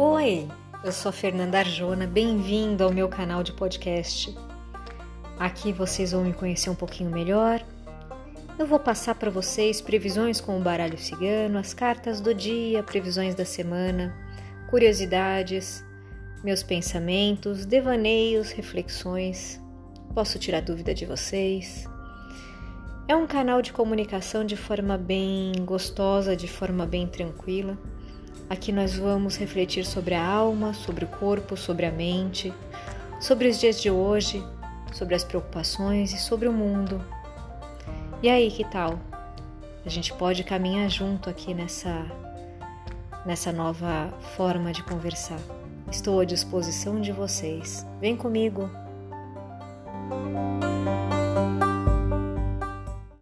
Oi, eu sou Fernanda Arjona, bem-vindo ao meu canal de podcast. Aqui vocês vão me conhecer um pouquinho melhor. Eu vou passar para vocês previsões com o baralho cigano, as cartas do dia, previsões da semana, curiosidades, meus pensamentos, devaneios, reflexões. Posso tirar dúvida de vocês. É um canal de comunicação de forma bem gostosa, de forma bem tranquila. Aqui nós vamos refletir sobre a alma, sobre o corpo, sobre a mente, sobre os dias de hoje, sobre as preocupações e sobre o mundo. E aí, que tal? A gente pode caminhar junto aqui nessa nessa nova forma de conversar. Estou à disposição de vocês. Vem comigo.